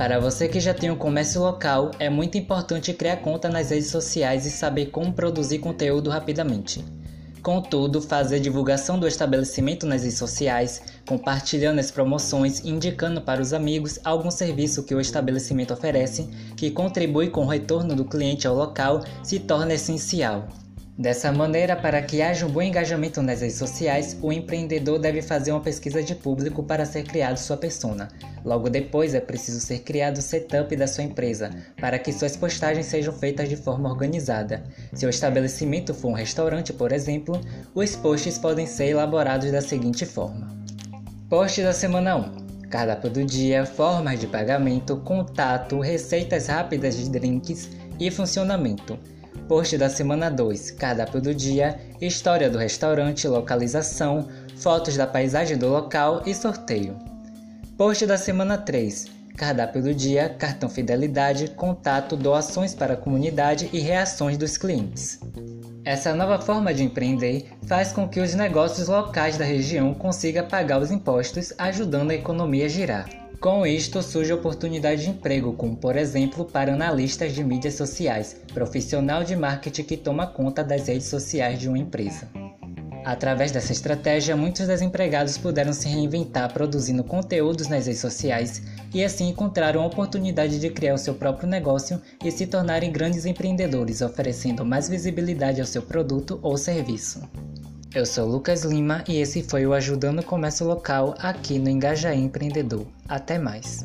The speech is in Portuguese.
Para você que já tem um comércio local, é muito importante criar conta nas redes sociais e saber como produzir conteúdo rapidamente. Contudo, fazer divulgação do estabelecimento nas redes sociais, compartilhando as promoções e indicando para os amigos algum serviço que o estabelecimento oferece que contribui com o retorno do cliente ao local se torna essencial. Dessa maneira, para que haja um bom engajamento nas redes sociais, o empreendedor deve fazer uma pesquisa de público para ser criado sua persona. Logo depois, é preciso ser criado o setup da sua empresa, para que suas postagens sejam feitas de forma organizada. Se o estabelecimento for um restaurante, por exemplo, os posts podem ser elaborados da seguinte forma: Post da semana 1. Cardápio do dia, formas de pagamento, contato, receitas rápidas de drinks e funcionamento. Post da semana 2, cardápio do dia, história do restaurante, localização, fotos da paisagem do local e sorteio. Post da semana 3, cardápio do dia, cartão fidelidade, contato, doações para a comunidade e reações dos clientes. Essa nova forma de empreender faz com que os negócios locais da região consigam pagar os impostos, ajudando a economia a girar. Com isto surge oportunidade de emprego, como por exemplo para analistas de mídias sociais, profissional de marketing que toma conta das redes sociais de uma empresa. Através dessa estratégia, muitos desempregados puderam se reinventar produzindo conteúdos nas redes sociais e assim encontraram a oportunidade de criar o seu próprio negócio e se tornarem grandes empreendedores, oferecendo mais visibilidade ao seu produto ou serviço. Eu sou Lucas Lima e esse foi o Ajudando o Comércio Local aqui no Engajaí Empreendedor. Até mais!